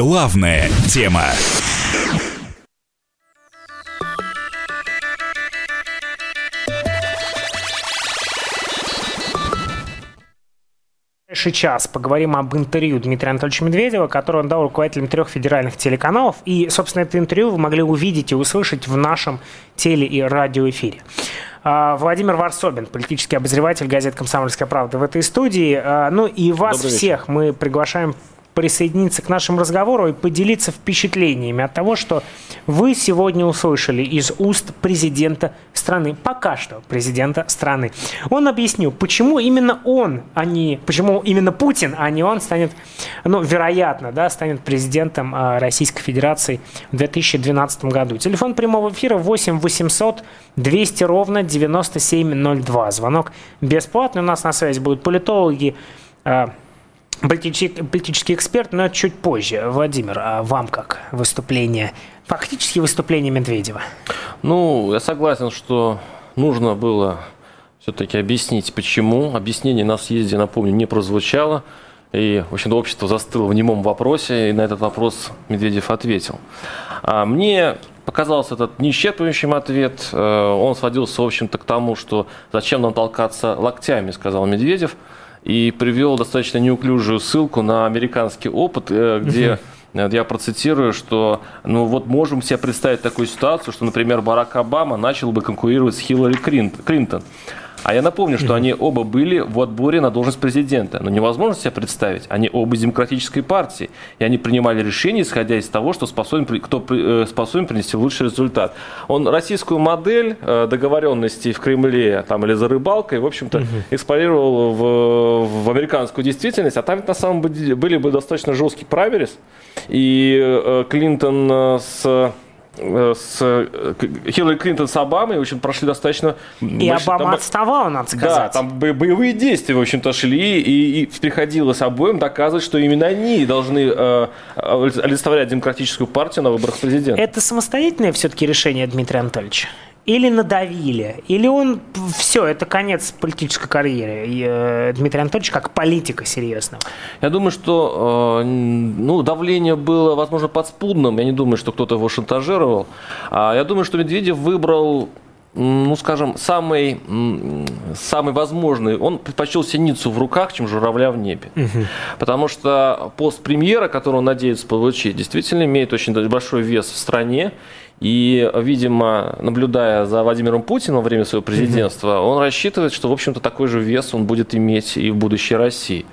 Главная тема. ближайший час поговорим об интервью Дмитрия Анатольевича Медведева, который он дал руководителям трех федеральных телеканалов. И, собственно, это интервью вы могли увидеть и услышать в нашем теле- и радиоэфире. А, Владимир Варсобин, политический обозреватель газеты «Комсомольская правда» в этой студии. А, ну и вас Добрый всех мы приглашаем присоединиться к нашему разговору и поделиться впечатлениями от того, что вы сегодня услышали из уст президента страны, пока что президента страны. Он объяснил, почему именно он, а не, почему именно Путин, а не он станет, ну, вероятно, да, станет президентом а, Российской Федерации в 2012 году. Телефон прямого эфира 8 800 200 ровно 9702. Звонок бесплатный. У нас на связи будут политологи, а, политический, политический эксперт, но чуть позже. Владимир, а вам как выступление, фактически выступление Медведева? Ну, я согласен, что нужно было все-таки объяснить, почему. Объяснение на съезде, напомню, не прозвучало. И, в общем-то, общество застыло в немом вопросе, и на этот вопрос Медведев ответил. А мне показался этот неисчерпывающим ответ. Э, Он сводился, в общем-то, к тому, что зачем нам толкаться локтями, сказал Медведев, и привел достаточно неуклюжую ссылку на американский опыт, э, где э, я процитирую, что ну вот можем себе представить такую ситуацию, что, например, Барак Обама начал бы конкурировать с Хиллари Клинт- Клинтон. А я напомню, что они оба были в отборе на должность президента. Но невозможно себе представить. Они оба из демократической партии. И они принимали решения, исходя из того, что способен, кто э, способен принести лучший результат. Он российскую модель э, договоренностей в Кремле там, или за рыбалкой, в общем-то, экспорировал в, в американскую действительность. А там ведь на самом деле были бы достаточно жесткий праймерис. И э, Клинтон с с э, Хиллари Клинтон с Обамой, в общем, прошли достаточно... И большие- Обама там- отставал, надо да, сказать. там бо- боевые действия, в общем-то, шли, и, и приходилось обоим доказывать, что именно они должны э, олицетворять демократическую партию на выборах президента. Это самостоятельное все-таки решение Дмитрия Анатольевича? Или надавили? Или он все, это конец политической карьеры и, э, Дмитрия Анатольевича как политика серьезного? Я думаю, что э, ну, давление было, возможно, подспудным. Я не думаю, что кто-то его шантажировал. А я думаю, что Медведев выбрал ну, скажем, самый, самый возможный, он предпочел синицу в руках, чем журавля в небе. Потому что пост премьера, который он надеется получить, действительно имеет очень большой вес в стране. И, видимо, наблюдая за Владимиром Путиным во время своего президентства, он рассчитывает, что, в общем-то, такой же вес он будет иметь и в будущей России.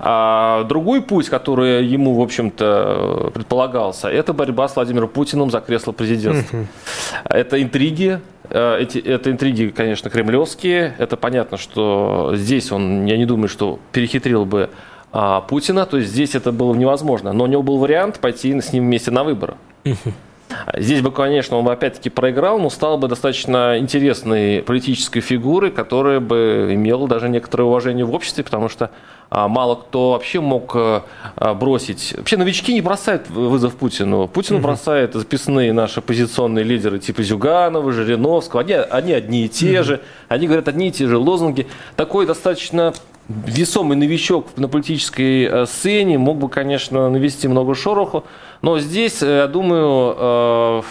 А другой путь, который ему, в общем-то, предполагался, это борьба с Владимиром Путиным за кресло президентства. Это интриги, э, эти, это интриги, конечно, кремлевские. Это понятно, что здесь он, я не думаю, что перехитрил бы а, Путина, то есть здесь это было невозможно. Но у него был вариант пойти с ним вместе на выборы. Здесь бы, конечно, он бы опять-таки проиграл, но стал бы достаточно интересной политической фигурой, которая бы имела даже некоторое уважение в обществе, потому что а, мало кто вообще мог э, а, бросить. Вообще новички не бросают вызов Путину. Путину бросают записные наши оппозиционные лидеры типа Зюганова, Жириновского. Они, они одни и те же. Они говорят одни и те же лозунги. Такой достаточно весомый новичок на политической э, сцене мог бы, конечно, навести много шороху. Но здесь, э, я думаю, э,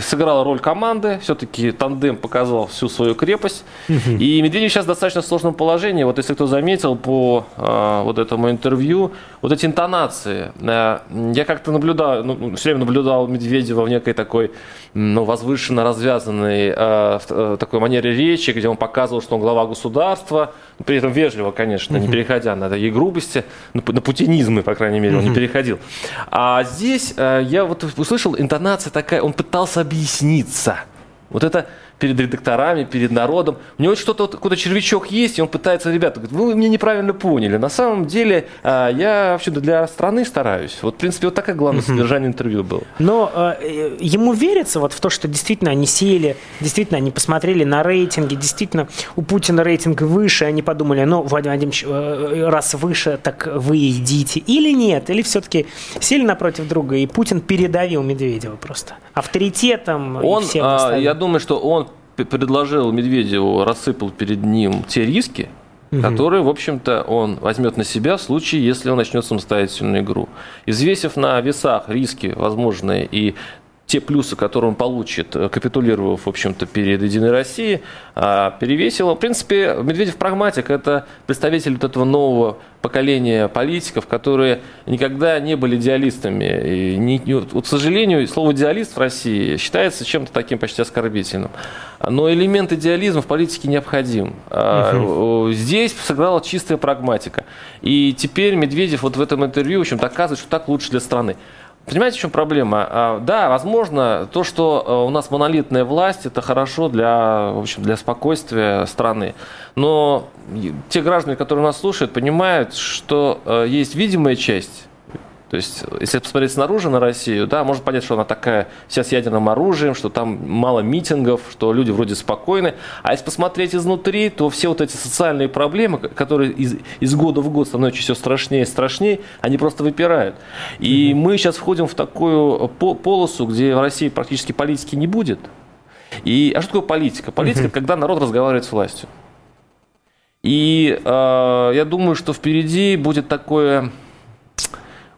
сыграла роль команды. Все-таки тандем показал всю свою крепость. И Медведев сейчас в достаточно сложном положении. Вот если кто заметил по э, вот этому интервью, вот эти интонации. Я как-то наблюдал, ну, все время наблюдал Медведева в некой такой ну, возвышенно развязанной в такой манере речи, где он показывал, что он глава государства, но при этом вежливо, конечно, не переходя на такие грубости, на, пу- на путинизмы, по крайней мере, он не переходил. А здесь я вот услышал интонация такая, он пытался объясниться. Вот это перед редакторами, перед народом. У него что-то, вот, какой-то червячок есть, и он пытается, ребята, говорит, вы меня неправильно поняли. На самом деле, а, я вообще-то для страны стараюсь. Вот, в принципе, вот такое главное содержание интервью было. Но э, ему верится вот в то, что действительно они сели, действительно они посмотрели на рейтинги, действительно у Путина рейтинг выше, они подумали, ну, Владимир Владимирович, э, раз выше, так вы идите. Или нет, или все-таки сели напротив друга, и Путин передавил Медведева просто авторитетом Он, и всем а, я думаю, что он предложил Медведеву, рассыпал перед ним те риски, угу. который, в общем-то, он возьмет на себя в случае, если он начнет самостоятельную игру. Извесив на весах риски возможные и те плюсы, которые он получит, э, капитулировав, в общем-то, перед «Единой Россией», а, перевесило. В принципе, Медведев прагматик – это представитель вот этого нового поколения политиков, которые никогда не были идеалистами. И не, вот, к сожалению, слово «идеалист» в России считается чем-то таким почти оскорбительным. Но элемент идеализма в политике необходим. Угу. Здесь сыграла чистая прагматика. И теперь Медведев вот в этом интервью, в общем доказывает, что так лучше для страны. Понимаете, в чем проблема? А, да, возможно, то, что э, у нас монолитная власть, это хорошо для, в общем, для спокойствия страны. Но те граждане, которые нас слушают, понимают, что э, есть видимая часть то есть, если посмотреть снаружи на Россию, да, можно понять, что она такая вся с ядерным оружием, что там мало митингов, что люди вроде спокойны. А если посмотреть изнутри, то все вот эти социальные проблемы, которые из, из года в год становятся все страшнее и страшнее, они просто выпирают. И mm-hmm. мы сейчас входим в такую полосу, где в России практически политики не будет. И, а что такое политика? Политика, mm-hmm. когда народ разговаривает с властью. И э, я думаю, что впереди будет такое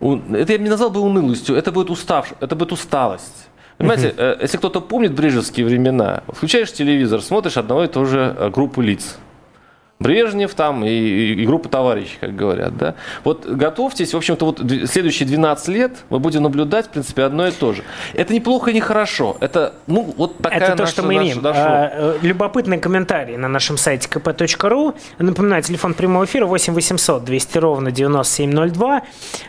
это я бы не назвал бы унылостью, это будет устав, это будет усталость. Понимаете, uh если кто-то помнит брежевские времена, включаешь телевизор, смотришь одного и того же э, группу лиц. Брежнев там и, и, группа товарищей, как говорят, да. Вот готовьтесь, в общем-то, вот следующие 12 лет мы будем наблюдать, в принципе, одно и то же. Это неплохо и не хорошо. Это, ну, вот такая Это то, наша, что мы имеем. Наша, а, э, любопытный комментарий на нашем сайте kp.ru. Напоминаю, телефон прямого эфира 8 800 200 ровно 9702.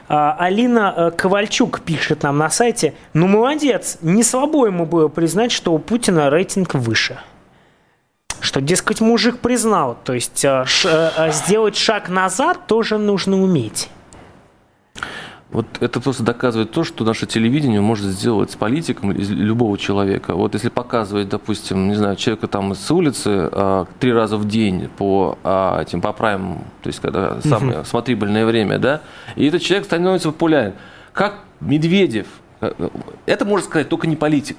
А, Алина э, Ковальчук пишет нам на сайте, ну, молодец, не слабо ему было признать, что у Путина рейтинг выше что, дескать, мужик признал. То есть э, ш, э, сделать шаг назад тоже нужно уметь. Вот это просто доказывает то, что наше телевидение может сделать с политиком из любого человека. Вот если показывать, допустим, не знаю, человека там с улицы а, три раза в день по а, этим по праймам, то есть когда самое угу. смотрибельное время, да, и этот человек становится популярен. Как Медведев, э, это может сказать только не политик.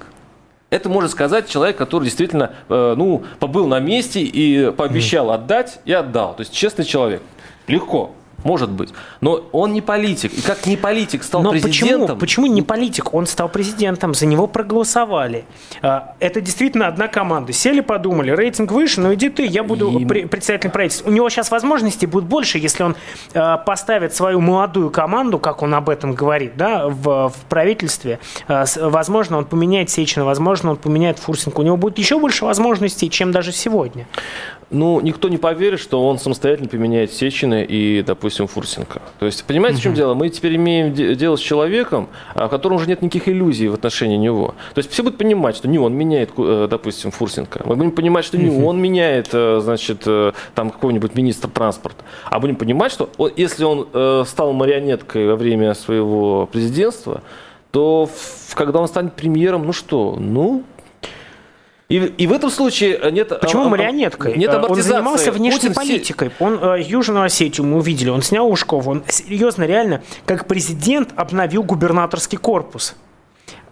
Это может сказать человек, который действительно э, ну, побыл на месте и пообещал отдать и отдал. То есть честный человек. Легко. Может быть. Но он не политик. И как не политик стал Но президентом... Почему? почему не политик? Он стал президентом, за него проголосовали. А, это действительно одна команда. Сели, подумали, рейтинг выше, но иди ты, я буду и... председателем правительства. У него сейчас возможностей будет больше, если он а, поставит свою молодую команду, как он об этом говорит, да, в, в правительстве. А, возможно, он поменяет Сечина, возможно, он поменяет Фурсенко. У него будет еще больше возможностей, чем даже сегодня. Ну, никто не поверит, что он самостоятельно поменяет Сечина и, допустим, Фурсенко. То есть, понимаете, в чем дело? Мы теперь имеем дело с человеком, в котором уже нет никаких иллюзий в отношении него. То есть, все будут понимать, что не он меняет, э, допустим, Фурсенко. Мы будем понимать, что не он меняет, э, значит, э, там какого-нибудь министра транспорта. А будем понимать, что если он стал марионеткой во время своего президентства, то когда он станет премьером, ну что, ну, и, и в этом случае нет... Почему а, а, марионеткой? Нет Он занимался внешней Путин политикой. Он э, Южную Осетию мы увидели, он снял Ушкова. Он серьезно, реально, как президент обновил губернаторский корпус.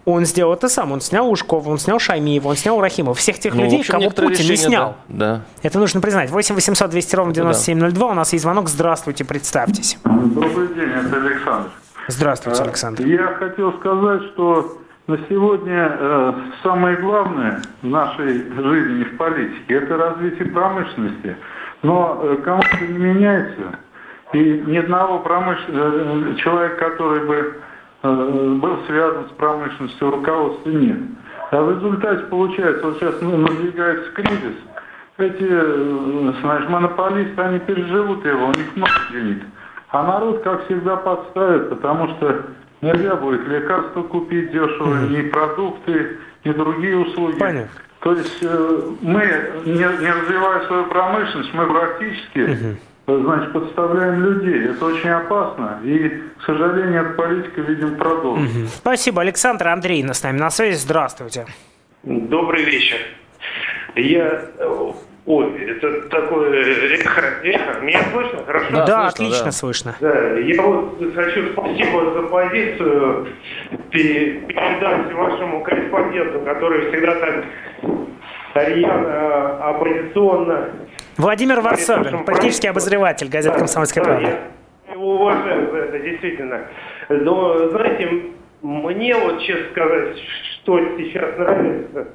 Он сделал это сам. Он снял Ушкова, он снял Шаймиева, он снял Рахимова. Всех тех ну, людей, общем, кого Путин не снял. Да, да. Это нужно признать. 8 800 200 ровно 9702. Да. У нас есть звонок. Здравствуйте, представьтесь. Добрый день, это Александр. Здравствуйте, Александр. Я хотел сказать, что на сегодня э, самое главное в нашей жизни в политике – это развитие промышленности. Но э, команда не меняется, и ни одного промыш... э, человека, который бы э, был связан с промышленностью, руководства нет. А в результате получается, вот сейчас ну, надвигается кризис, эти, э, знаешь, монополисты, они переживут его, у них много денег. А народ, как всегда, подставит, потому что Нельзя будет лекарства купить дешево, mm ни продукты, ни другие услуги. Понятно. То есть э, мы, не, не развивая свою промышленность, мы практически угу. значит, подставляем людей. Это очень опасно. И, к сожалению, эта политика, видим, продолжится. Спасибо. Александр Андрей с нами на связи. Здравствуйте. Добрый вечер. Я Ой, это такое эхо, эхо. Меня слышно? Хорошо? Да, да слышно, отлично да. слышно. Да, я вот хочу спасибо за позицию передать вашему корреспонденту, который всегда так рьяно, оппозиционно Владимир Варсобин, политический обозреватель газеты «Комсомольская да, правда». Я его уважаю за это, действительно. Но, знаете, мне вот, честно сказать, что сейчас нравится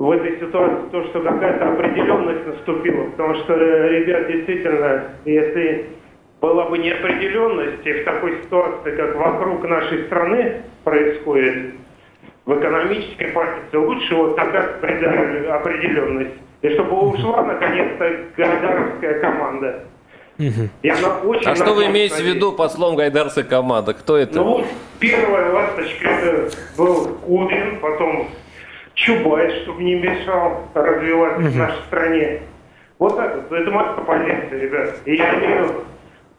в этой ситуации, то, что какая-то определенность наступила. Потому что, ребят, действительно, если была бы неопределенность, и в такой ситуации, как вокруг нашей страны происходит, в экономической политике, лучше вот такая определенность. И чтобы ушла, наконец-то, гайдаровская команда. И она очень а что вы имеете в виду по словам гайдарская команда? Кто это? Ну первая ласточка это был Кудрин, потом Чубайс, чтобы не мешал развиваться угу. в нашей стране. Вот так вот. Это моя позиция, ребят. И я имею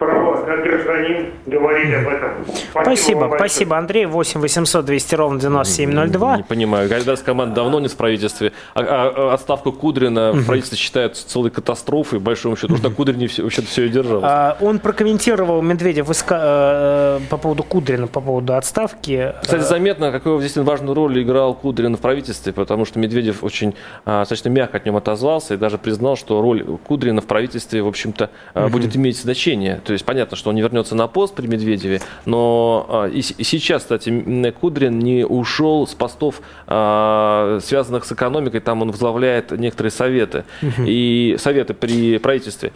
право, как гражданин, говорить об этом. Спасибо, спасибо, спасибо Андрей. 8 800 200 ровно 9702. Не понимаю. Гайдарская команда давно не в правительстве. А, а, а отставку Кудрина в правительстве считают целой катастрофой, большому счету. Потому что Кудрин все, вообще все и держал. А, он прокомментировал Медведев иска... Э, по поводу Кудрина, по поводу отставки. Кстати, заметно, какую здесь важную роль играл Кудрин в правительстве, потому что Медведев очень достаточно мягко от него отозвался и даже признал, что роль Кудрина в правительстве, в общем-то, будет иметь значение. То есть понятно, что он не вернется на пост при Медведеве, но а, и, и сейчас, кстати, Кудрин не ушел с постов, а, связанных с экономикой, там он возглавляет некоторые советы, угу. и советы при правительстве.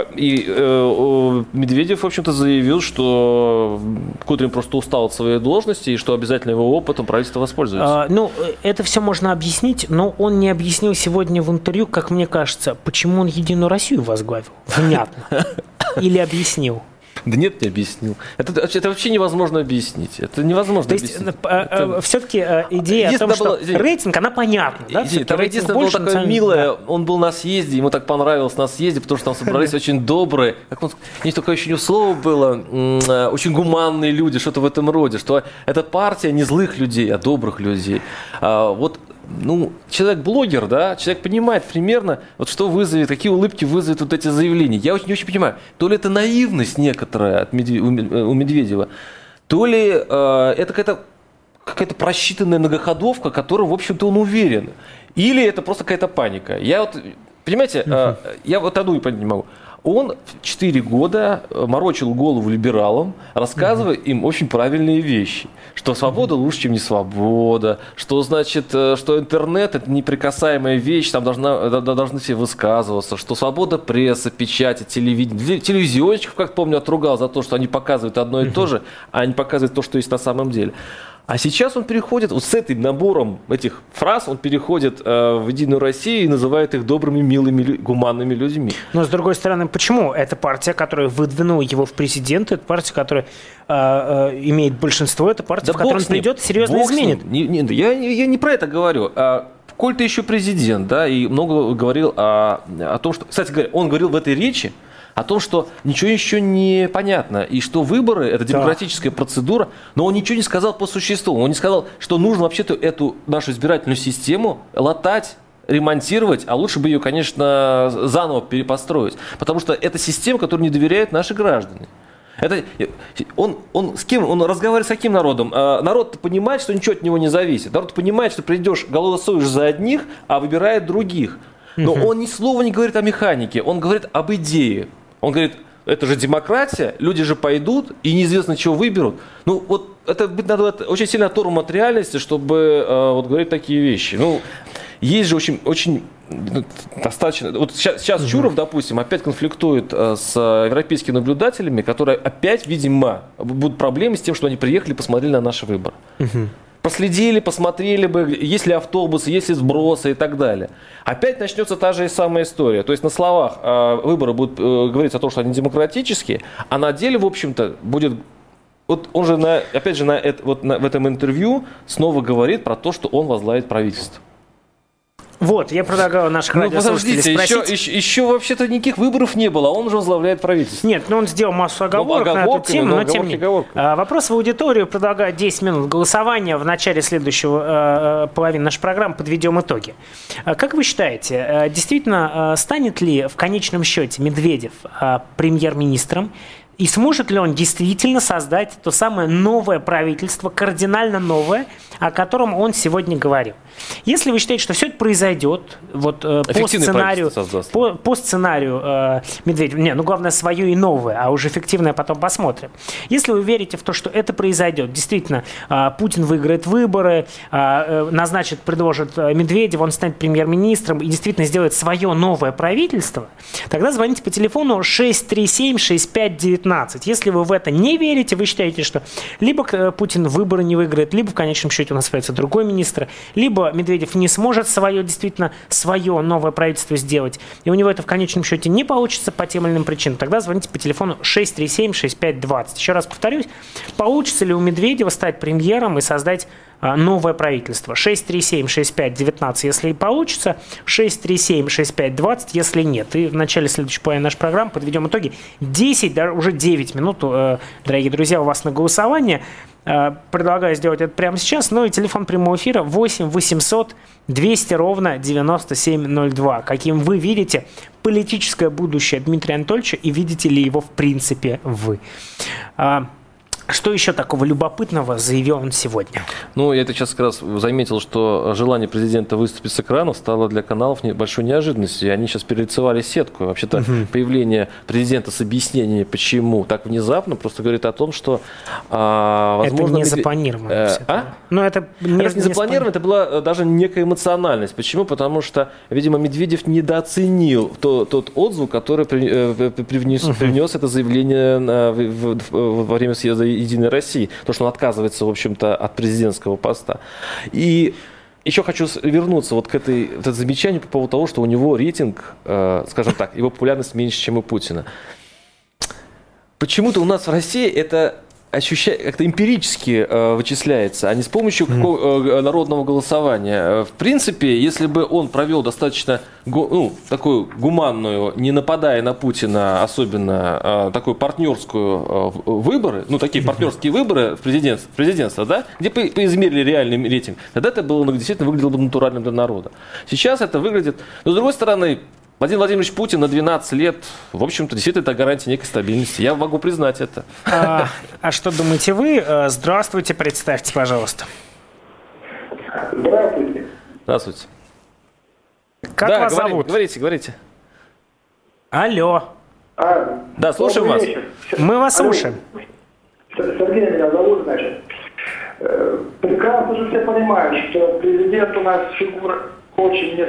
И э, Медведев, в общем-то, заявил, что Кудрин просто устал от своей должности и что обязательно его опытом правительство воспользуется. А, ну, это все можно объяснить, но он не объяснил сегодня в интервью, как мне кажется, почему он Единую Россию возглавил. Внятно. Или объяснил. Да нет, не объяснил. Это, это вообще невозможно объяснить. Это невозможно То есть, объяснить. Э, это... Э, все-таки э, идея о том, что было, рейтинг, она понятна. Да? Идея, там единственное было такое милое, да. он был на съезде, ему так понравилось на съезде, потому что там собрались очень добрые, как он, не такое еще слово было, очень гуманные люди, что-то в этом роде, что это партия не злых людей, а добрых людей. А Вот ну, человек-блогер, да, человек понимает примерно, вот что вызовет, какие улыбки вызовет вот эти заявления. Я очень не очень понимаю, то ли это наивность некоторая от Медве- у Медведева, то ли э, это какая-то какая-то просчитанная многоходовка, которую, в общем-то, он уверен. Или это просто какая-то паника. Я вот, понимаете, э, я вот одну не могу. Он 4 года э, морочил голову либералам, рассказывая угу. им очень правильные вещи. Что свобода угу. лучше, чем не свобода. Что значит, э, что интернет это неприкасаемая вещь, там должна, э, должны все высказываться. Что свобода прессы, печати, телевидения. Телевизионщиков, как помню, отругал за то, что они показывают одно и то же, а не показывают то, что есть на самом деле. А сейчас он переходит, вот с этим набором этих фраз, он переходит э, в Единую Россию и называет их добрыми, милыми, гуманными людьми. Но с другой стороны, почему? Это партия, которая выдвинула его в президенты, это партия, которая э, э, имеет большинство, это партия, да в которой он придет серьезно изменит. Не, не, я, я не про это говорю. А, Коль ты еще президент, да, и много говорил о, о том, что... Кстати говоря, он говорил в этой речи, о том, что ничего еще не понятно, и что выборы – это демократическая да. процедура, но он ничего не сказал по существу. Он не сказал, что нужно вообще-то эту нашу избирательную систему латать, ремонтировать, а лучше бы ее, конечно, заново перепостроить. Потому что это система, которой не доверяют наши граждане. Это, он, он с кем? Он разговаривает с каким народом? А, народ понимает, что ничего от него не зависит. Народ понимает, что придешь, голосуешь за одних, а выбирает других. Но он ни слова не говорит о механике, он говорит об идее. Он говорит, это же демократия, люди же пойдут и неизвестно, чего выберут. Ну, вот это надо очень сильно оторван от реальности, чтобы э, вот говорить такие вещи. Ну, есть же очень, очень ну, достаточно. Вот сейчас, сейчас угу. Чуров, допустим, опять конфликтует э, с европейскими наблюдателями, которые опять, видимо, будут проблемы с тем, что они приехали и посмотрели на наши выборы. Угу проследили, посмотрели бы, есть ли автобусы, есть ли сбросы и так далее. Опять начнется та же самая история. То есть на словах э, выборы будут э, говорить о том, что они демократические, а на деле, в общем-то, будет вот он же, на, опять же, на, это, вот на, в этом интервью снова говорит про то, что он возглавит правительство. Вот, я предлагаю наших ну, радиослушателей спросить... еще, еще, еще вообще-то никаких выборов не было, а он уже возглавляет правительство. Нет, ну он сделал массу оговорок ну, на эту тему, но, но тем не менее. А, вопрос в аудиторию, предлагаю 10 минут голосования. В начале следующего э, половины нашей программы подведем итоги. А, как вы считаете, э, действительно, станет ли в конечном счете Медведев премьер-министром И сможет ли он действительно создать то самое новое правительство, кардинально новое, о котором он сегодня говорил? Если вы считаете, что все это произойдет, вот э, по сценарию, по, по сценарию э, Медведева, не, ну главное свое и новое, а уже эффективное потом посмотрим. Если вы верите в то, что это произойдет, действительно, э, Путин выиграет выборы, э, э назначит, предложит э, Медведева, он станет премьер-министром и действительно сделает свое новое правительство, тогда звоните по телефону 637-6519. Если вы в это не верите, вы считаете, что либо э, Путин выборы не выиграет, либо в конечном счете у нас появится другой министр, либо Медведев не сможет свое, действительно, свое новое правительство сделать, и у него это в конечном счете не получится по тем или иным причинам, тогда звоните по телефону 637-6520. Еще раз повторюсь, получится ли у Медведева стать премьером и создать новое правительство. 637-65-19, если получится, 637-65-20, если нет. И в начале следующей половины нашей программы подведем итоги. 10, да, уже 9 минут, э, дорогие друзья, у вас на голосование. Э, предлагаю сделать это прямо сейчас. Ну и телефон прямого эфира 8 800 200 ровно 9702. Каким вы видите политическое будущее Дмитрия Анатольевича и видите ли его в принципе вы. А, что еще такого любопытного заявил он сегодня? Ну, я это сейчас как раз заметил, что желание президента выступить с экранов стало для каналов большой неожиданностью. И они сейчас перелицевали сетку. Вообще-то угу. появление президента с объяснениями, почему так внезапно, просто говорит о том, что, а, возможно... Это не запланировано. Э, а? Ну, это не, это не запланировано, это была э, даже некая эмоциональность. Почему? Потому что, видимо, Медведев недооценил то, тот отзыв, который при, э, привнес, угу. привнес это заявление на, в, в, во время съезда Единой России, то, что он отказывается, в общем-то, от президентского поста. И еще хочу вернуться вот к этой вот это замечанию по поводу того, что у него рейтинг, э, скажем так, его популярность меньше, чем у Путина. Почему-то у нас в России это ощущает, как-то эмпирически э, вычисляется, а не с помощью какого, э, народного голосования. В принципе, если бы он провел достаточно ну, такую гуманную, не нападая на Путина, особенно э, такую партнерскую э, выборы, ну, такие партнерские выборы в президентство, президентство да, где по, поизмерили реальный рейтинг, тогда это было ну, действительно выглядело бы натуральным для народа. Сейчас это выглядит, но с другой стороны, Владимир Владимирович Путин на 12 лет, в общем-то, действительно это гарантия некой стабильности. Я могу признать это. А, а что думаете вы? Э, здравствуйте, представьте, пожалуйста. Здравствуйте. Здравствуйте. Как да, вас говори, зовут? Говорите, говорите. Алло. А, да, слушаем вас. Вечер. Мы вас Алло. слушаем. Сергей меня зовут, значит. Э, прекрасно же все понимают, что президент у нас фигура очень не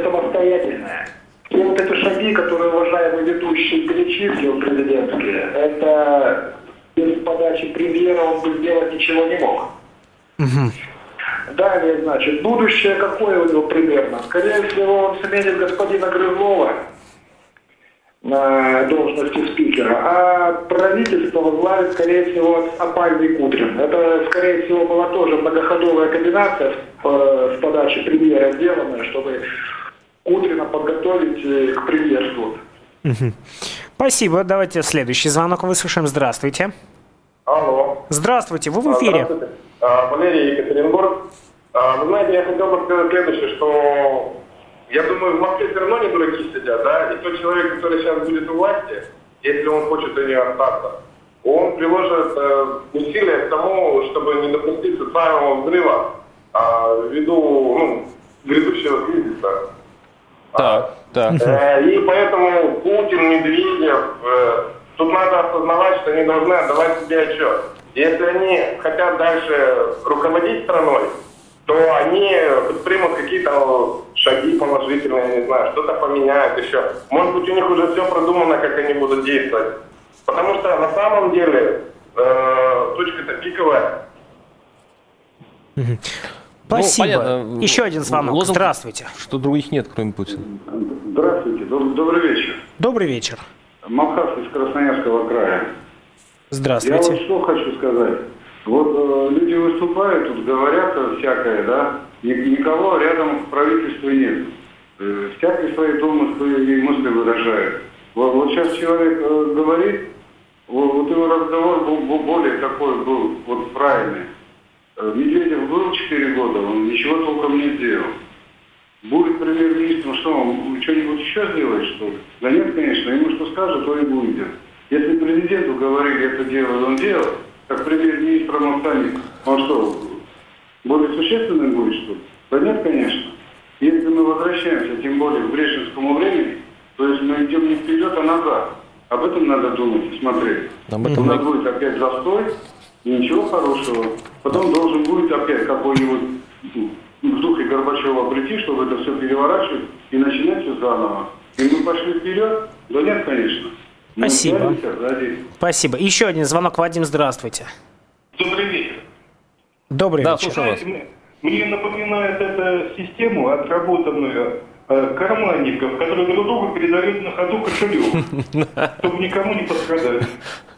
И вот эти шаги, которые уважаемый ведущий перечислил президентские, это без подачи премьера он бы сделать ничего не мог. Угу. Далее, значит, будущее какое у него примерно? Скорее всего, он сменит господина Грызлова на должности спикера, а правительство возглавит, скорее всего, опальный Кудрин. Это, скорее всего, была тоже многоходовая комбинация с, с подачи премьера сделанная, чтобы Кудрина подготовить э, к приезду. Спасибо. Давайте следующий звонок выслушаем. Здравствуйте. Алло. Здравствуйте, вы в эфире. Здравствуйте. А, Валерий Екатеринбург. А, вы знаете, я хотел бы сказать следующее, что я думаю, в Москве все равно не дураки сидят, да, и тот человек, который сейчас будет у власти, если он хочет у нее остаться, он приложит э, усилия к тому, чтобы не допустить социального взрыва а, ввиду ну, грядущего кризиса. Так, так. Э, и поэтому Путин, Медведев, э, тут надо осознавать, что они должны отдавать себе отчет. Если они хотят дальше руководить страной, то они примут какие-то шаги положительные, я не знаю, что-то поменяют еще. Может быть, у них уже все продумано, как они будут действовать. Потому что на самом деле э, точка-то пиковая. Спасибо. Ну, понятно. Еще один звонок. Лозунг, Здравствуйте. Что других нет, кроме Путина. Здравствуйте. Добрый вечер. Добрый вечер. Махас из Красноярского края. Здравствуйте. Я вот что хочу сказать. Вот э, люди выступают, тут говорят всякое, да, никого рядом в правительстве нет. Э, всякие свои домыслы и мысли выражают. Вот, вот сейчас человек э, говорит, вот, вот его разговор был более такой был, вот правильный. Медведев был 4 года, он ничего толком не сделал. Будет премьер-министром, что он что-нибудь еще сделает, что ли? Да нет, конечно, ему что скажет, то и будет. Если президенту говорили это дело, он делал, как премьер-министр он он что, более существенным будет, что ли? Да нет, конечно. Если мы возвращаемся, тем более к Брежневскому времени, то есть мы идем не вперед, а назад. Об этом надо думать и смотреть. Об этом У нас будет опять застой, ничего хорошего. Потом должен будет опять какой-нибудь в духе Горбачева прийти, чтобы это все переворачивать и начинать все заново. И мы пошли вперед? Да нет, конечно. Мы Спасибо. сзади. Спасибо. Еще один звонок. Вадим, здравствуйте. Добрый вечер. Добрый Да, вечер. слушаю вас. Знаете, мне напоминает эта систему, отработанную э, карманников, которые друг другу передают на ходу кошелек, чтобы никому не пострадать.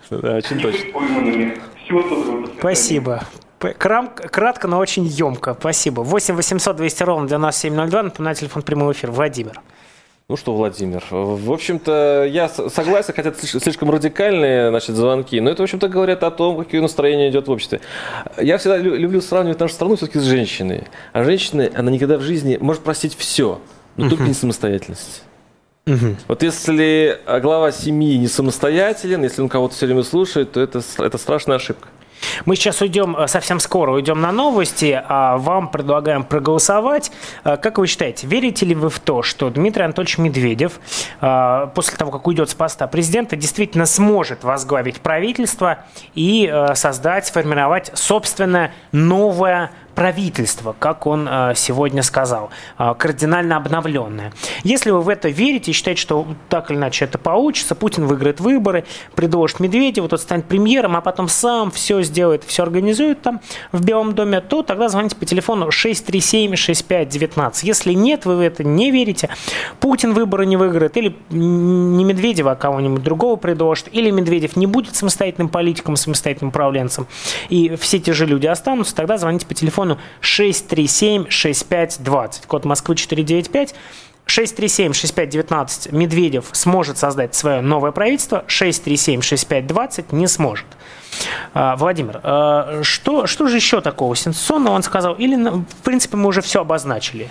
Да, очень точно. Всего доброго. Спасибо. Крам- Кратко, но очень емко. Спасибо. 8 800 200 ровно 9702. Напоминаю, телефон прямого эфира. Владимир. Ну что, Владимир, в общем-то, я согласен, хотя это слиш- слишком радикальные значит, звонки, но это, в общем-то, говорят о том, какое настроение идет в обществе. Я всегда лю- люблю сравнивать нашу страну все-таки с женщиной. А женщина, она никогда в жизни может простить все, но только не самостоятельность. Вот если а, глава семьи не самостоятелен, если он кого-то все время слушает, то это, это страшная ошибка. Мы сейчас уйдем, э, совсем скоро уйдем на новости, а вам предлагаем проголосовать. Э, Как вы считаете, верите ли вы в то, что Дмитрий Анатольевич Медведев э, после того, как уйдет с поста президента, действительно сможет возглавить правительство и создать, сформировать собственное новое правительство, как он э, сегодня сказал, э, кардинально обновленное. Если вы в это верите и считаете, что так или иначе это получится, Путин выиграет выборы, предложит Медведеву, тот станет премьером, а потом сам все сделает, все организует там в Белом доме, то тогда звоните по телефону 637-6519. Если нет, вы в это не верите, Путин выборы не выиграет, или не Медведева, а кого-нибудь другого предложит, или Медведев не будет самостоятельным политиком, самостоятельным управленцем, и все те же люди останутся, тогда звоните по телефону 637-6520, код Москвы 495, 637-6519 Медведев сможет создать свое новое правительство, 637-6520 не сможет. А, Владимир, а, что, что же еще такого сенсационного он сказал? Или, на- в принципе, мы уже все обозначили?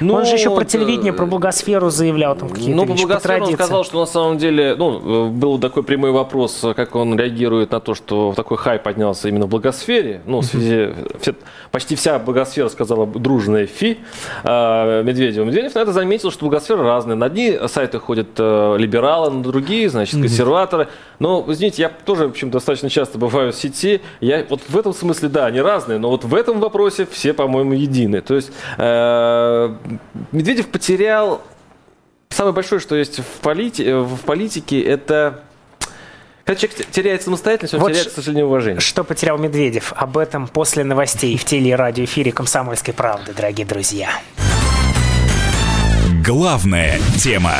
Ну, он же еще про это- телевидение, про благосферу заявлял там какие-то Ну, по благосфере он сказал, что на самом деле, ну, э, был такой прямой вопрос, э, как он реагирует на то, что такой хай поднялся именно в благосфере. Ну, в связи, все- почти вся благосфера сказала дружное фи э, Медведеву. Медведев на это заметил, что благосфера разная. На одни сайты ходят э, либералы, на другие, значит, консерваторы. Но, извините, я тоже, в общем, достаточно часто бываю в сети. Я вот в этом смысле, да, они разные, но вот в этом вопросе все, по-моему, едины. То есть э, Медведев потерял Самое большое, что есть в, полити- в политике, это когда человек теряет самостоятельность, он Вот теряет, к сожалению, уважение. Что потерял Медведев? Об этом после новостей в теле- и радиоэфире «Комсомольской правды», дорогие друзья. Главная тема.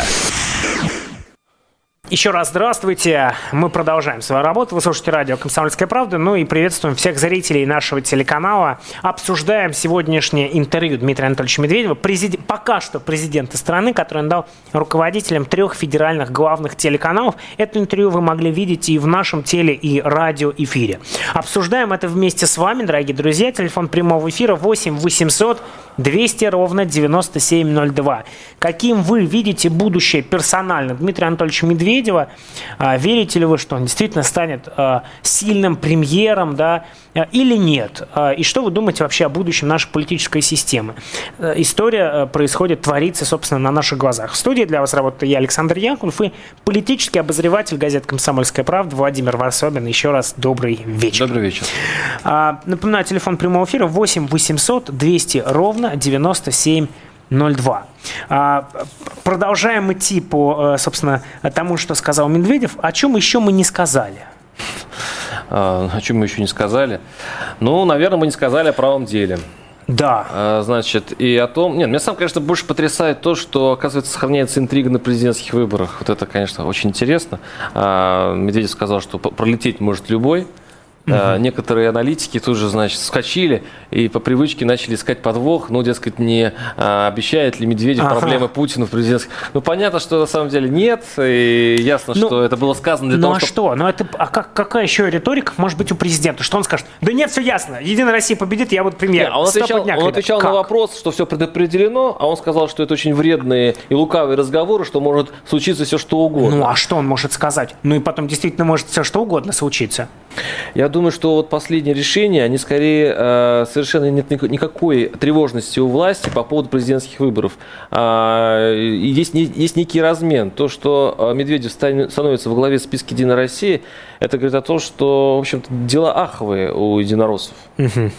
Еще раз здравствуйте. Мы продолжаем свою работу. Вы слушаете радио «Комсомольская правда». Ну и приветствуем всех зрителей нашего телеканала. Обсуждаем сегодняшнее интервью Дмитрия Анатольевича Медведева, президи- пока что президента страны, который он дал руководителям трех федеральных главных телеканалов. Это интервью вы могли видеть и в нашем теле- и радиоэфире. Обсуждаем это вместе с вами, дорогие друзья. Телефон прямого эфира 8 800 200 ровно 9702. Каким вы видите будущее персонально Дмитрия Анатольевича Медведева? А, Верите ли вы, что он действительно станет а, сильным премьером, да, а, или нет? А, И что вы думаете вообще о будущем нашей политической системы? Э, История э, происходит, творится, собственно, на наших глазах. В студии для вас работаю я, Александр Яковлев, и политический обозреватель газеты «Комсомольская правда» Владимир Варсобин. Еще раз добрый вечер. Добрый вечер. Напоминаю, телефон прямого эфира 8 800 200 ровно 9702. А, Продолжаем идти по, э, собственно, тому, что сказал Медведев. О чем еще мы не сказали? А, о чем мы еще не сказали? Ну, наверное, мы не сказали о правом деле. Да. А, Значит, и о том... Нет, меня сам, конечно, больше потрясает то, что, оказывается, сохраняется интрига на президентских выборах. Вот это, конечно, очень интересно. Медведев сказал, что пролететь может любой. Угу. Некоторые аналитики тут же, значит, скочили и по привычке начали искать подвох. Ну, дескать, не а, обещает ли Медведев ага. проблемы Путину в президентских... Ну, понятно, что на самом деле нет. И ясно, ну, что это было сказано для ну, того, а чтобы... что? Ну, это... А как, какая еще риторика может быть у президента? Что он скажет? Да нет, все ясно. Единая Россия победит, я буду премьер. Нет, он отвечал, дня, он отвечал на вопрос, что все предопределено, а он сказал, что это очень вредные и лукавые разговоры, что может случиться все что угодно. Ну, а что он может сказать? Ну, и потом действительно может все что угодно случиться. Я думаю, что вот последние решения, они скорее э, совершенно нет никакой тревожности у власти по поводу президентских выборов. Э, есть, есть некий размен. То, что э, Медведев становится во главе списка «Единой России», это говорит о том, что, в общем-то, дела аховые у единороссов. Угу.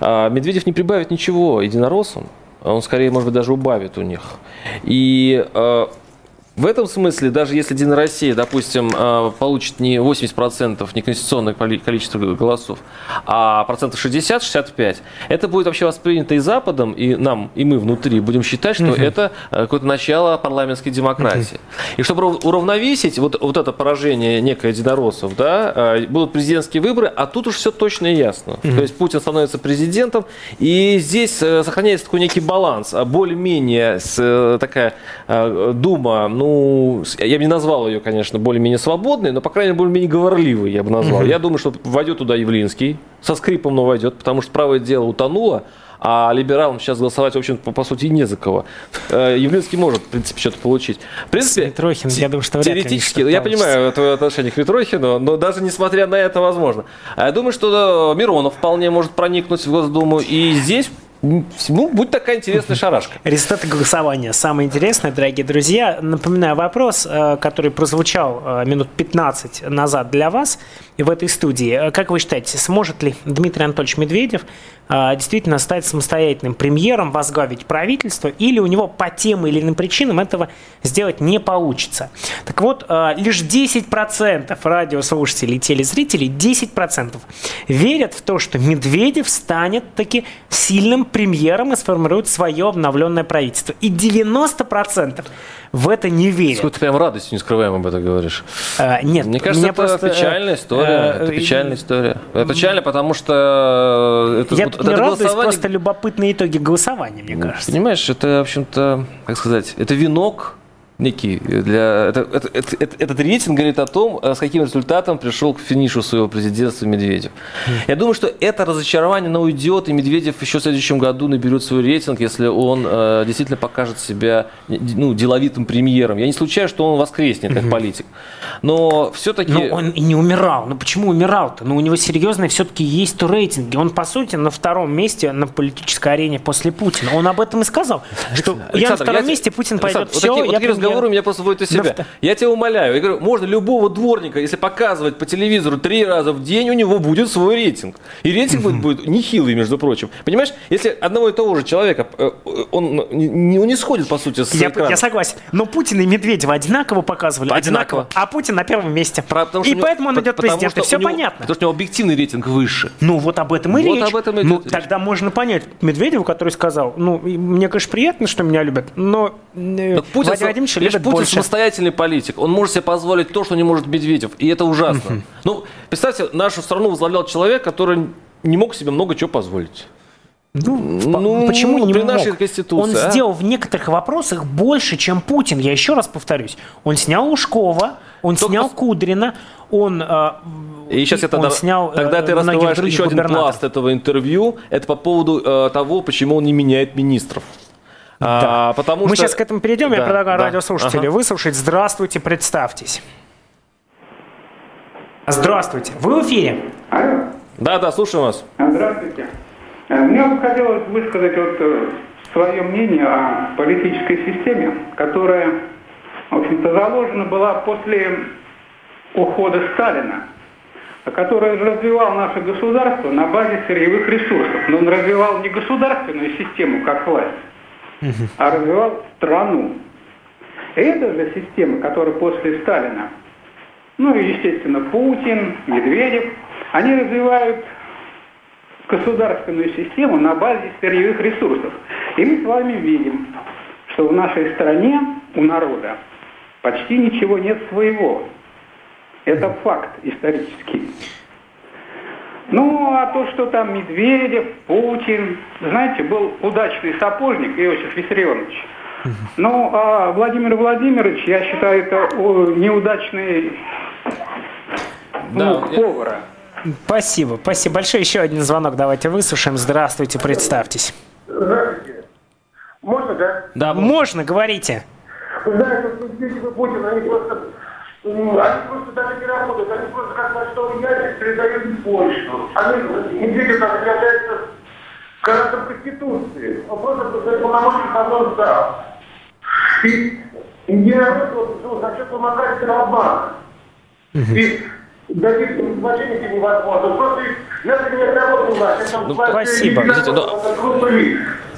Э, Медведев не прибавит ничего единороссам, он скорее, может быть, даже убавит у них. И э, в этом смысле, даже если Единая Россия, допустим, э, получит не 80% неконституционное количество голосов, а процентов 60-65, это будет вообще воспринято и Западом, и нам, и мы внутри будем считать, что угу. это э, какое-то начало парламентской демократии. Угу. И чтобы уравновесить вот, вот это поражение некой единороссов, да, э, будут президентские выборы, а тут уж все точно и ясно. Угу. То есть Путин становится президентом, и здесь сохраняется такой некий баланс, а более-менее такая дума, ну, я бы не назвал ее, конечно, более-менее свободной, но, по крайней мере, более-менее говорливой я бы назвал. Я думаю, что войдет туда Явлинский, со скрипом, но войдет, потому что правое дело утонуло, а либералам сейчас голосовать, в общем по, по сути, не за кого. Э, Явлинский может, в принципе, что-то получить. В принципе, Митрохин, я думаю, что теоретически, я понимаю твое отношение к Митрохину, но даже несмотря на это возможно. А я думаю, что Миронов вполне может проникнуть в Госдуму, и здесь ну, будет такая интересная шарашка. Результаты голосования. Самое интересное, дорогие друзья. Напоминаю вопрос, э, который прозвучал э, минут 15 назад для вас в этой студии. Э, как вы считаете, сможет ли Дмитрий Анатольевич Медведев действительно стать самостоятельным премьером, возглавить правительство, или у него по тем или иным причинам этого сделать не получится? Так вот, лишь 10% радиослушателей и телезрителей, 10% верят в то, что Медведев станет таки сильным премьером и сформирует свое обновленное правительство. И 90% в это не верят. Сколько ты прям радостью не скрываем об этом говоришь. А, нет, мне кажется, это просто, печальная история. А, это печальная история. Это печально, потому что это, я вот, не это радуюсь, голосование... просто любопытные итоги голосования, мне кажется. Понимаешь, это, в общем-то, как сказать, это венок некий для это, это, это, это, этот рейтинг говорит о том, э, с каким результатом пришел к финишу своего президентства Медведев. Я думаю, что это разочарование оно уйдет, и Медведев еще в следующем году наберет свой рейтинг, если он э, действительно покажет себя ну, деловитым премьером. Я не случайно, что он воскреснет как политик. Но все-таки... Но он и не умирал. Ну почему умирал-то? Ну у него серьезные все-таки есть то рейтинги. Он, по сути, на втором месте на политической арене после Путина. Он об этом и сказал, что Александр, я на втором я месте, Путин пойдет. Александр, все, вот такие, я вот разговоры у меня просто будет из себя. Я тебя умоляю. Я говорю, можно любого дворника, если показывать по телевизору три раза в день, у него будет свой рейтинг. И рейтинг будет, будет нехилый, между прочим. Понимаешь, если одного и того же человека, э, он не, он не сходит, по сути, с я, экрана. я согласен. Но Путин и Медведева одинаково показывали. Одинаково. одинаково. А Путин на первом месте. Про, и него, поэтому он идет президент. Все него, понятно. Потому что у него объективный рейтинг выше. Ну, вот об этом и вот речь. Об этом и ну, речь. тогда можно понять Медведева, который сказал, ну, мне, конечно, приятно, что меня любят, но э, Путин, Владимир Владимирович любит Путин больше самостоятельный политик. Он может себе позволить то, что не может Медведев. И это ужасно. Угу. Ну, представьте, нашу страну возглавлял человек, который не мог себе много чего позволить. Ну, ну, почему не при нашей Конституции, Он а? сделал в некоторых вопросах больше, чем Путин. Я еще раз повторюсь. Он снял Ушкова, он Только снял Кудрина, он, э, и сейчас я тогда, снял, тогда ты раскрываешь еще один пласт этого интервью. Это по поводу э, того, почему он не меняет министров. Да. А, потому Мы что... сейчас к этому перейдем. Да, Я предлагаю да. радиослушателей ага. выслушать. Здравствуйте, представьтесь. Здравствуйте. Вы в эфире? Алло. Да, да, слушаю вас. Здравствуйте. Э, мне бы хотелось высказать вот э, свое мнение о политической системе, которая, в общем-то, заложена была после ухода Сталина, который развивал наше государство на базе сырьевых ресурсов. Но он развивал не государственную систему как власть, а развивал страну. Это же система, которая после Сталина, ну и, естественно, Путин, Медведев, они развивают государственную систему на базе сырьевых ресурсов. И мы с вами видим, что в нашей стране у народа почти ничего нет своего. Это факт исторический. Ну, а то, что там Медведев, Путин, знаете, был удачный сапожник Иосиф Виссарионович. Ну, а Владимир Владимирович, я считаю, это неудачный Да, ну, повара. Спасибо, спасибо большое. Еще один звонок давайте выслушаем. Здравствуйте, представьтесь. Здравствуйте. Можно, да? Да, Можно, говорите. Вот Медведев и Путин, они просто, м, они просто даже не работают, они просто как почтовый ящик передают почту. Они, Медведев не является гарантом Конституции. Он просто просто полномочий на зал. И, и не работает ну, за счет вымогательного обмана. И добиться мошенники невозможно. Просто надо менять работу власть. Это Ну, спасибо. и Видите,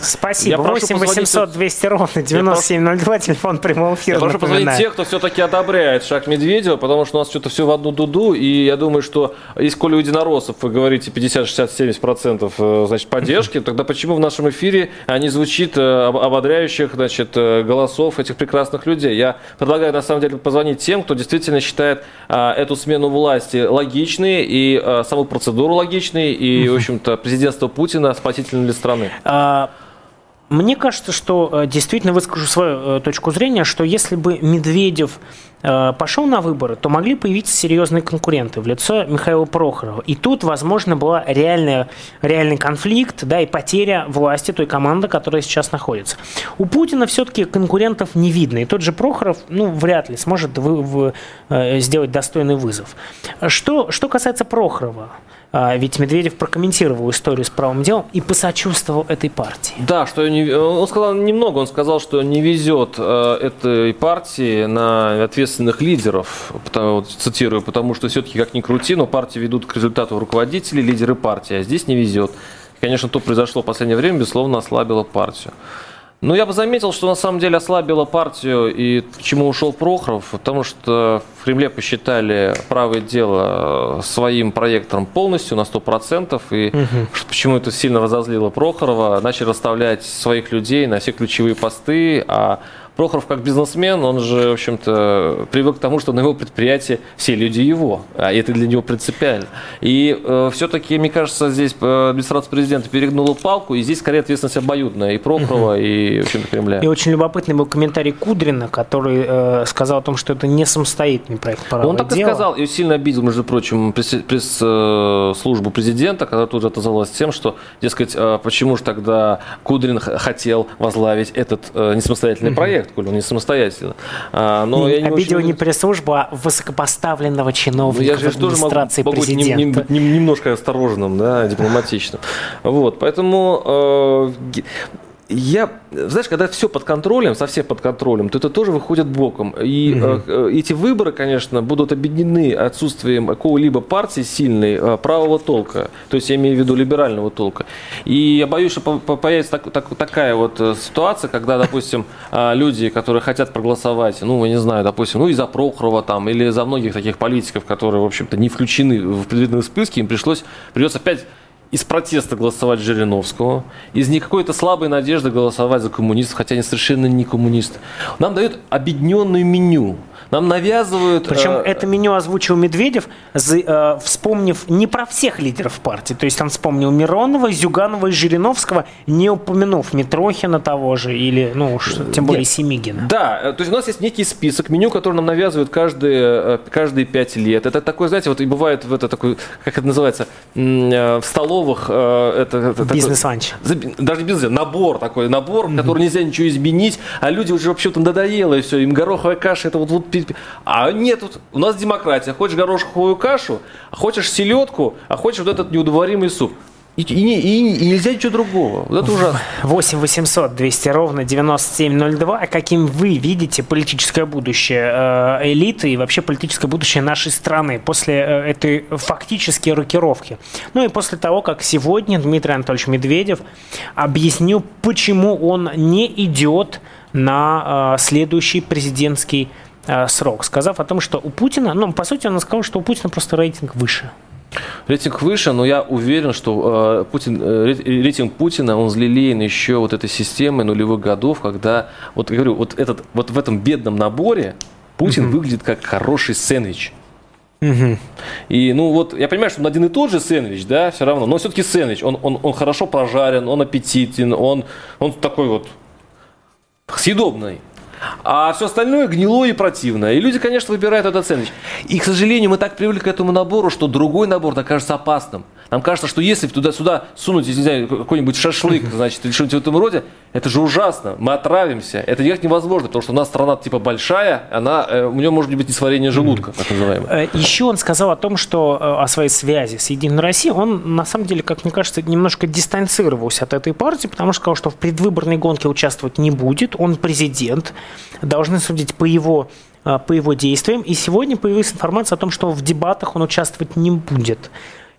Спасибо. Я прошу 8 позвонить 800 200 ровно 9702, телефон прямого эфира. Я прошу позвонить тех, кто все-таки одобряет шаг Медведева, потому что у нас что-то все в одну дуду, и я думаю, что если коли у единороссов вы говорите 50, 60, 70 процентов э, значит, поддержки, тогда почему в нашем эфире не звучит э, об- ободряющих значит, э, голосов этих прекрасных людей? Я предлагаю на самом деле позвонить тем, кто действительно считает а, эту смену власти логичной, и а, саму процедуру логичной, и, в общем-то, президентство Путина спасительным для страны. Мне кажется, что э, действительно выскажу свою э, точку зрения, что если бы Медведев э, пошел на выборы, то могли появиться серьезные конкуренты в лицо Михаила Прохорова. И тут, возможно, была реальная, реальный конфликт да, и потеря власти той команды, которая сейчас находится. У Путина все-таки конкурентов не видно. И тот же Прохоров ну, вряд ли сможет вы- вы- сделать достойный вызов. Что, что касается Прохорова, ведь Медведев прокомментировал историю с правым делом и посочувствовал этой партии. Да, что не- он сказал немного, он сказал, что не везет э, этой партии на ответственных лидеров, потому, цитирую, потому что все-таки как ни крути, но партии ведут к результату руководители, лидеры партии, а здесь не везет. Конечно, то произошло в последнее время, безусловно, ослабило партию. Но я бы заметил, что на самом деле ослабило партию и к чему ушел Прохоров, потому что в Кремле посчитали правое дело своим проектором полностью на 100%, и что- почему это сильно разозлило Прохорова, начали расставлять своих людей на все ключевые посты, а Прохоров как бизнесмен, он же, в общем-то, привык к тому, что на его предприятии все люди его, а это для него принципиально. И все-таки, мне кажется, здесь э, администрация президента перегнула палку, и здесь скорее ответственность обоюдная и Прохорова, и, в общем-то, Кремля. И очень любопытный был комментарий Кудрина, который э, сказал о том, что это не самостоятельный проект правого Он так и дела. сказал, и сильно обидел, между прочим, пресс- пресс-службу президента, когда тут же отозвалась тем, что, дескать, э, почему же тогда Кудрин хотел возглавить этот э, несамостоятельный проект, коль он не самостоятельно. А, Но я не Обидел очень- не пресс-службу, а высокопоставленного Ну, чиновника я же в тоже могу, администрации могу быть нем- президента. нем- нем- немножко осторожным, да, дипломатичным. Вот, поэтому э, я, знаешь, когда все под контролем, совсем под контролем, то это тоже выходит боком. И э, э, эти выборы, конечно, будут объединены отсутствием какого-либо партии сильной э, правого толка. То есть я имею в виду либерального толка. И я боюсь, что по- по- появится так- так- такая вот э, ситуация, когда, допустим, э, люди, которые хотят проголосовать, ну, я не знаю, допустим, ну, и за Прохорова там, или за многих таких политиков, которые, в общем-то, не включены в предвиденные списки, им пришлось, придется опять из протеста голосовать Жириновского, из не какой-то слабой надежды голосовать за коммунистов, хотя они совершенно не коммунисты. Нам дают объединенное меню. Нам навязывают... Причем э, это меню озвучил Медведев, за- э, вспомнив не про всех лидеров партии. То есть он вспомнил Миронова, Зюганова и Жириновского, не упомянув Митрохина того же или, ну, уж тем более Нет. Семигина. Да, э, то есть у нас есть некий список меню, который нам навязывают каждые, э, каждые пять лет. Это такой, знаете, вот и бывает в это такой, как это называется, э, в столовых, это, это Бизнес-ланч. Даже не бизнес, набор такой, набор, который нельзя ничего изменить, а люди уже вообще-то надоело, и все, им гороховая каша, это вот, вот а нет, у нас демократия, хочешь гороховую кашу, а хочешь селедку, а хочешь вот этот неудоваримый суп. И, и и и нельзя ничего другого. Вот это ужасно. 8 800 200 ровно 9702. А каким вы видите политическое будущее э, элиты и вообще политическое будущее нашей страны после э, этой фактически рокировки? Ну и после того, как сегодня Дмитрий Анатольевич Медведев объяснил, почему он не идет на э, следующий президентский э, срок, сказав о том, что у Путина, ну, по сути, он сказал, что у Путина просто рейтинг выше. Рейтинг выше, но я уверен, что э, Путин, э, рей- рейтинг Путина, он взлелеен еще вот этой системой нулевых годов, когда, вот я говорю, вот, этот, вот в этом бедном наборе Путин выглядит как хороший сэндвич. И, ну, вот, я понимаю, что он один и тот же сэндвич, да, все равно, но все-таки сэндвич, он, он, он хорошо прожарен, он аппетитен, он, он такой вот съедобный. А все остальное гнилое и противное. И люди, конечно, выбирают этот сэндвич. И, к сожалению, мы так привыкли к этому набору, что другой набор окажется опасным. Нам кажется, что если туда-сюда сунуть, не знаю, какой-нибудь шашлык, значит, или что-нибудь в этом роде, это же ужасно. Мы отравимся. Это делать невозможно, потому что у нас страна типа большая, она, э, у нее может быть несварение желудка, так называемое. Э, Еще он сказал о том, что э, о своей связи с Единой Россией, он, на самом деле, как мне кажется, немножко дистанцировался от этой партии, потому что сказал, что в предвыборной гонке участвовать не будет. Он президент, должны судить по его по его действиям. И сегодня появилась информация о том, что в дебатах он участвовать не будет.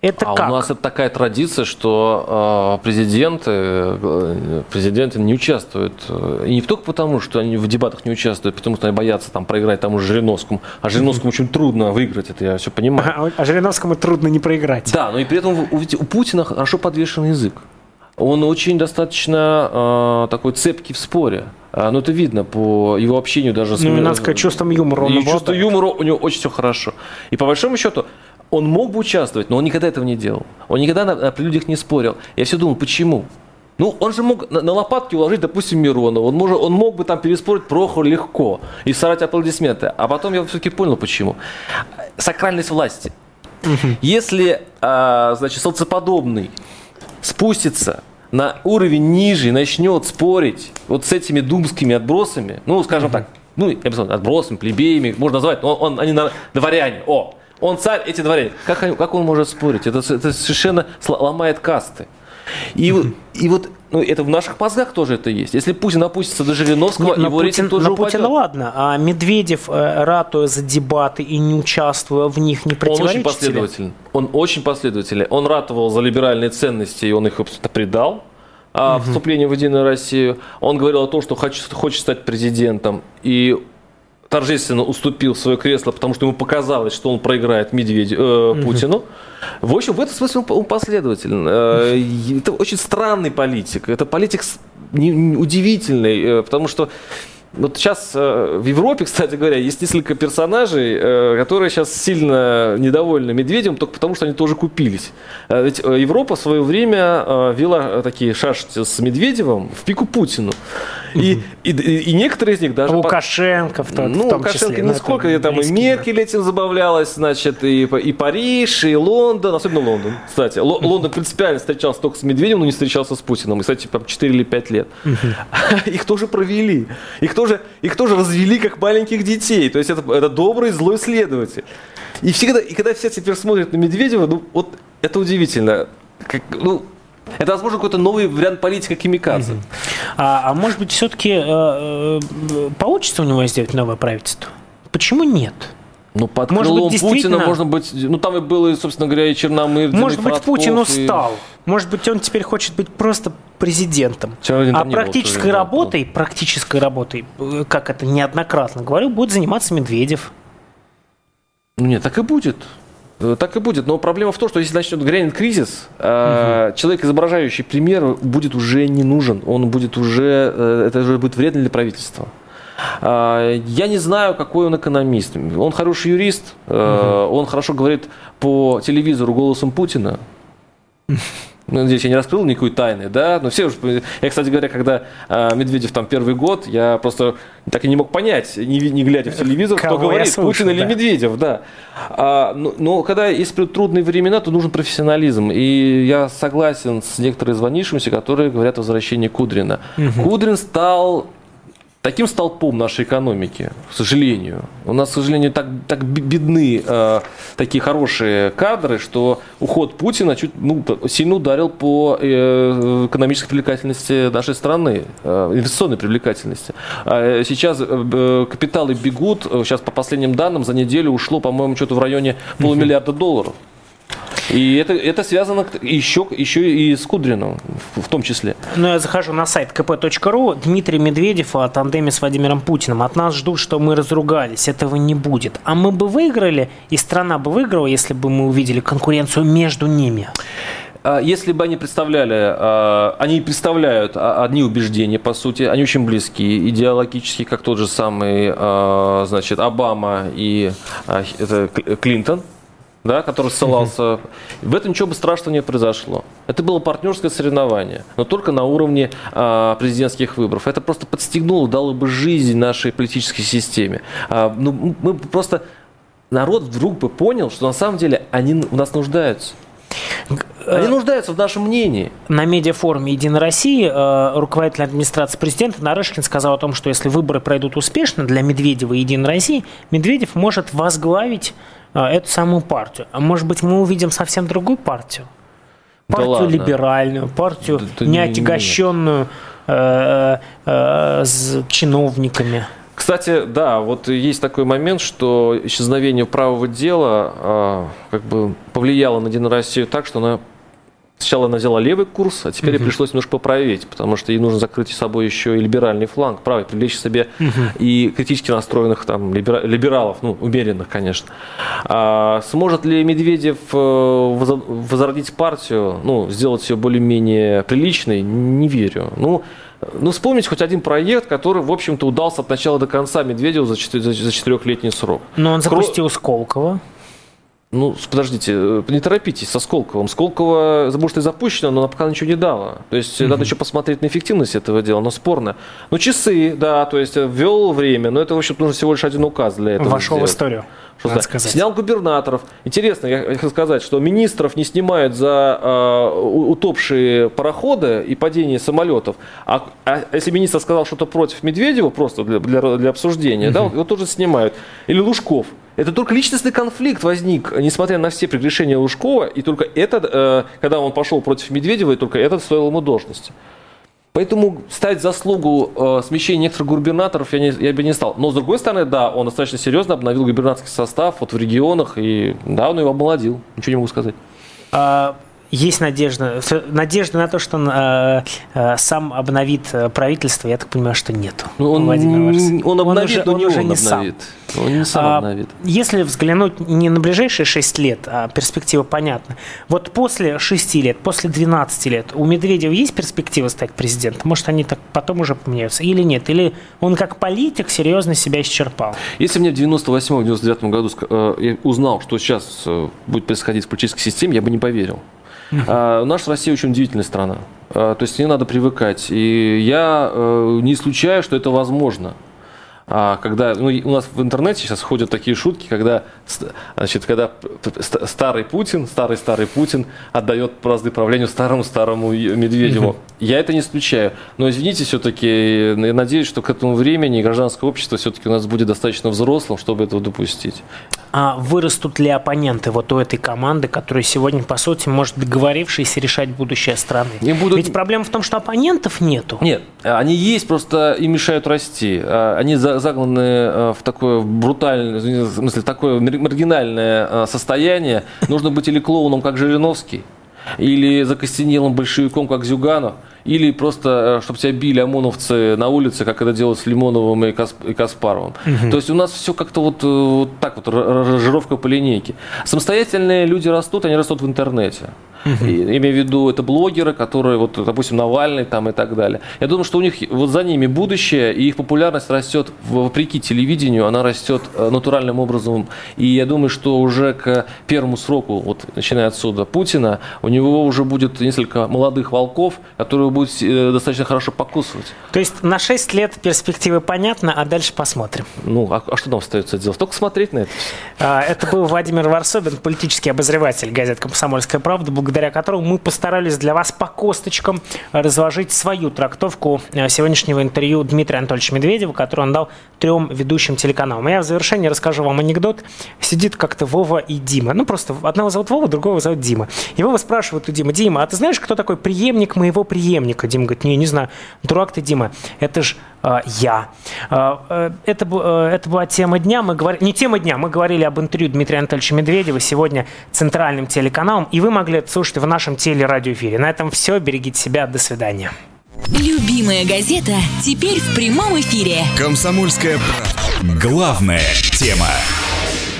Это а как? у нас это такая традиция, что э, президенты, э, президенты не участвуют. э, И не только потому, что они в дебатах не участвуют, потому что они боятся там проиграть тому же Жириновскому. А Жириновскому очень трудно выиграть, это я все понимаю. А Жириновскому трудно не проиграть. Да, но и при этом у, у Путина хорошо подвешен язык. Он очень достаточно э, такой цепкий в споре. А, ну, это видно по его общению даже с... Ну, надо сказать, чувством юмора он И чувство юмора у него очень все хорошо. И по большому счету, он мог бы участвовать, но он никогда этого не делал. Он никогда на, на- людях не спорил. Я все думал, почему? Ну, он же мог на, на лопатки уложить, допустим, Миронова. Он, может, он мог бы там переспорить Прохор легко и сорать аплодисменты. А потом я все-таки понял, почему. Сакральность власти. Если, а, значит, солнцеподобный спустится на уровень ниже и начнет спорить вот с этими думскими отбросами, ну, скажем так, ну, я бы сказал, отбросами, плебеями, можно назвать, но он, они на- дворяне, о, он царь, эти дворяне. Как, они- как он может спорить? Это, это совершенно ломает касты. И, вот- и вот ну, это в наших мозгах тоже это есть. Если Путин опустится до Жириновского, Нет, его Путин- рейтинг тоже на упадет. Путина ладно, а Медведев, э, ратуя за дебаты и не участвуя в них, не Он очень противоречит последовательный. Он очень последовательный. Он ратовал за либеральные ценности, и он их, предал. а, вступление в Единую Россию. Он говорил о том, что хочет, хочет стать президентом. И торжественно уступил свое кресло, потому что ему показалось, что он проиграет Медведю, э, Путину. В общем, в этом смысле он, он последователен. Э, это очень странный политик. Это политик не- удивительный, э, потому что вот сейчас э, в Европе, кстати говоря, есть несколько персонажей, э, которые сейчас сильно недовольны Медведем, только потому что они тоже купились. Э, Ведь э, Европа в свое время э, вела э, такие шашки с Медведевым в пику Путину. И, и, и некоторые из них даже... по- Лукашенко в, в ну, том Лукашенко числе. ну, нисколько, это там и. Меркель этим забавлялась, значит, и, и Париж, и Лондон, особенно Лондон, кстати. Ло- Лондон принципиально встречался только с Медведевым, но не встречался с Путиным. И, кстати, там 4 или 5 лет. Их тоже провели. Их тоже, их тоже развели как маленьких детей. То есть это, это добрый, злой следователь. И всегда, и когда все теперь смотрят на Медведева, ну, вот это удивительно. Как, ну, это, возможно, какой-то новый вариант политика Кимикадзе. А, а может быть, все-таки получится у него сделать новое правительство? Почему нет? Ну, под Может быть, крылом действительно- Путина, можно быть, ну, там и было, и, собственно говоря, и Черномыр, Может быть, Путин и- устал. Может быть, он теперь хочет быть просто президентом. А не был, практической тоже, да, работой, практической работой, э, как это неоднократно говорю, будет заниматься Медведев. Ну, нет, так и будет. Э, Так и будет. Но проблема в том, что если начнет грянет кризис, э, человек, изображающий пример, будет уже не нужен. Он будет уже, э, это уже будет вредно для правительства. А, Я не знаю, какой он экономист. Он хороший юрист, э, он хорошо говорит по телевизору голосом Путина. Ну, надеюсь, я не раскрыл никакой тайны, да, но все уже... Я, кстати говоря, когда а, Медведев там первый год, я просто так и не мог понять, не, не глядя в телевизор, кто Кого говорит, слушаю, Путин или да. Медведев, да. А, но, но когда есть трудные времена, то нужен профессионализм. И я согласен с некоторыми звонившимися, которые говорят о возвращении Кудрина. Кудрин стал таким столпом нашей экономики, к сожалению. У нас, к сожалению, так, так бе- бедны э, такие хорошие кадры, что уход Путина чуть ну, сильно ударил по э, экономической привлекательности нашей страны, э, инвестиционной привлекательности. А, э, сейчас э, капиталы бегут, сейчас по последним данным за неделю ушло, по-моему, что-то в районе полумиллиарда долларов. И это, это связано еще, еще и с Кудриным в, том числе. Ну, я захожу на сайт kp.ru. Дмитрий Медведев о тандеме с Владимиром Путиным. От нас ждут, что мы разругались. Этого не будет. А мы бы выиграли, и страна бы выиграла, если бы мы увидели конкуренцию между ними. А, Если бы они представляли, а, они представляют а, одни убеждения, по сути, они очень близки, идеологически, как тот же самый, значит, Обама и это Клинтон, да, который ссылался. В этом ничего бы страшного не произошло. Это было партнерское соревнование, но только на уровне а, президентских выборов. Это просто подстегнуло, дало бы жизнь нашей политической системе. А, ну, мы просто народ вдруг бы понял, что на самом деле они в нас нуждаются. Они нуждаются в нашем мнении. На медиафоруме «Единой России» э, руководитель администрации президента Нарышкин сказал о том, что если выборы пройдут успешно для Медведева и «Единой России», Медведев может возглавить э, эту самую партию. А может быть, мы увидим совсем другую партию? Партию ладно. либеральную, партию Да- да не не- отягощенную э, э, с чиновниками. Кстати, да, вот есть такой момент, что исчезновение правого дела а, как бы повлияло на Единую Россию так, что она Сначала она взяла левый курс, а теперь ей пришлось немножко поправить, потому что ей нужно закрыть собой еще и либеральный фланг, правый, привлечь себе и критически настроенных там либера- либералов, ну, умеренных, конечно. А сможет ли Медведев э, возродить партию, ну, сделать ее более-менее приличной, не верю. Ну, ну, вспомните хоть один проект, который, в общем-то, удался от начала до конца Медведеву за, четы- за, четырехлетний срок. Но он Кро- запустил Сколково. Ну, подождите, э, не торопитесь со Сколковым. Сколково, может, и запущено, но она пока ничего не дала. То есть э, надо еще посмотреть на эффективность этого дела, но спорно. Ну, часы, да, то есть э, ввел время, но это, в общем, нужно всего лишь один указ для этого Вошел в сделать. историю. Что надо. Снял губернаторов. Интересно, я хотел сказать, что министров не снимают за э, утопшие пароходы и падение самолетов. А, а если министр сказал что-то против Медведева, просто для, для, для обсуждения, да, его тоже снимают. Или Лужков. Это только личностный конфликт возник, несмотря на все прегрешения Лужкова, и только этот, э, когда он пошел против Медведева, и только этот стоил ему должности. Поэтому ставить заслугу э, смещения некоторых губернаторов я, не, я бы не стал. Но с другой стороны, да, он достаточно серьезно обновил губернаторский состав вот в регионах, и да, он его обмолодил. Ничего не могу сказать. А, Есть надежда, надежда на то, что он э, э, сам обновит э, правительство, я так понимаю, что нет. Ну, он, он обновит, но не он сам. обновит. Он не сам А, обновит. Если взглянуть не на ближайшие 6 лет, а перспектива понятна. Вот после 6 лет, после 12 лет у Медведева есть перспектива стать президентом? Может, они так потом уже поменяются или нет? Или он как политик серьезно себя исчерпал? Если мне в 98-99 году э, узнал, что сейчас э, будет происходить в политической системе, я бы не поверил. А, Наша Россия очень удивительная страна. А, То есть не надо привыкать. И я э, не исключаю, что это возможно. А, когда ну, у нас в интернете сейчас ходят такие шутки, когда, значит, когда старый Путин, старый старый Путин отдает бразды правлению старому старому Медведеву. Я это не исключаю. Но извините, все-таки я надеюсь, что к этому времени гражданское общество все-таки у нас будет достаточно взрослым, чтобы этого допустить. А вырастут ли оппоненты вот у этой команды, которые сегодня, по сути, может договорившись решать будущее страны? Не будут- Ведь проблема в том, что оппонентов нету. Нет, они есть, просто им мешают расти. А, Они за- загнаны э, в такое брутальное, в смысле, такое мар- маргинальное э, состояние. Нужно быть или клоуном, как Жириновский, или закостенелым большевиком, как Зюганов, или просто, чтобы тебя били ОМОНовцы на улице, как это делают с Лимоновым и, Касп- и Каспаровым. То есть у нас все как-то вот, э, вот так вот, р- ранжировка по линейке. Самостоятельные люди растут, они растут в интернете. И, имею в виду, это блогеры, которые, вот, допустим, Навальный там и так далее. Я думаю, что у них вот за ними будущее, и их популярность растет вопреки телевидению, она растет э, натуральным образом. И я думаю, что уже к первому сроку, вот начиная отсюда, Путина, у него уже будет несколько молодых волков, которые будут э, достаточно хорошо покусывать. То есть на 6 лет перспективы понятны, а дальше посмотрим. Ну, а, а что нам остается делать? Только смотреть на это. А, Это был Владимир Варсобин, политический обозреватель газет «Комсомольская правда», благодаря которому мы постарались для вас по косточкам разложить свою трактовку э, сегодняшнего интервью Дмитрия Анатольевича Медведева, который он дал трем ведущим телеканалам. Я в завершение расскажу вам анекдот. Сидит как-то Вова и Дима. Ну, просто одного зовут Вова, другого зовут Дима. И Вова спрашивает у Димы, Дима, а ты знаешь, кто такой преемник моего преемника? Дима говорит, не, не знаю. Дурак ты, Дима, это ж э, я. Э, э, это, э, это была тема дня. Мы говорили, не тема дня, мы говорили об интервью Дмитрия Анатольевича Медведева сегодня центральным телеканалом, и вы могли это слушать в нашем телерадиоэфире. На этом все. Берегите себя. До свидания. Любимая газета теперь в прямом эфире. Комсомольская правда. Главная тема.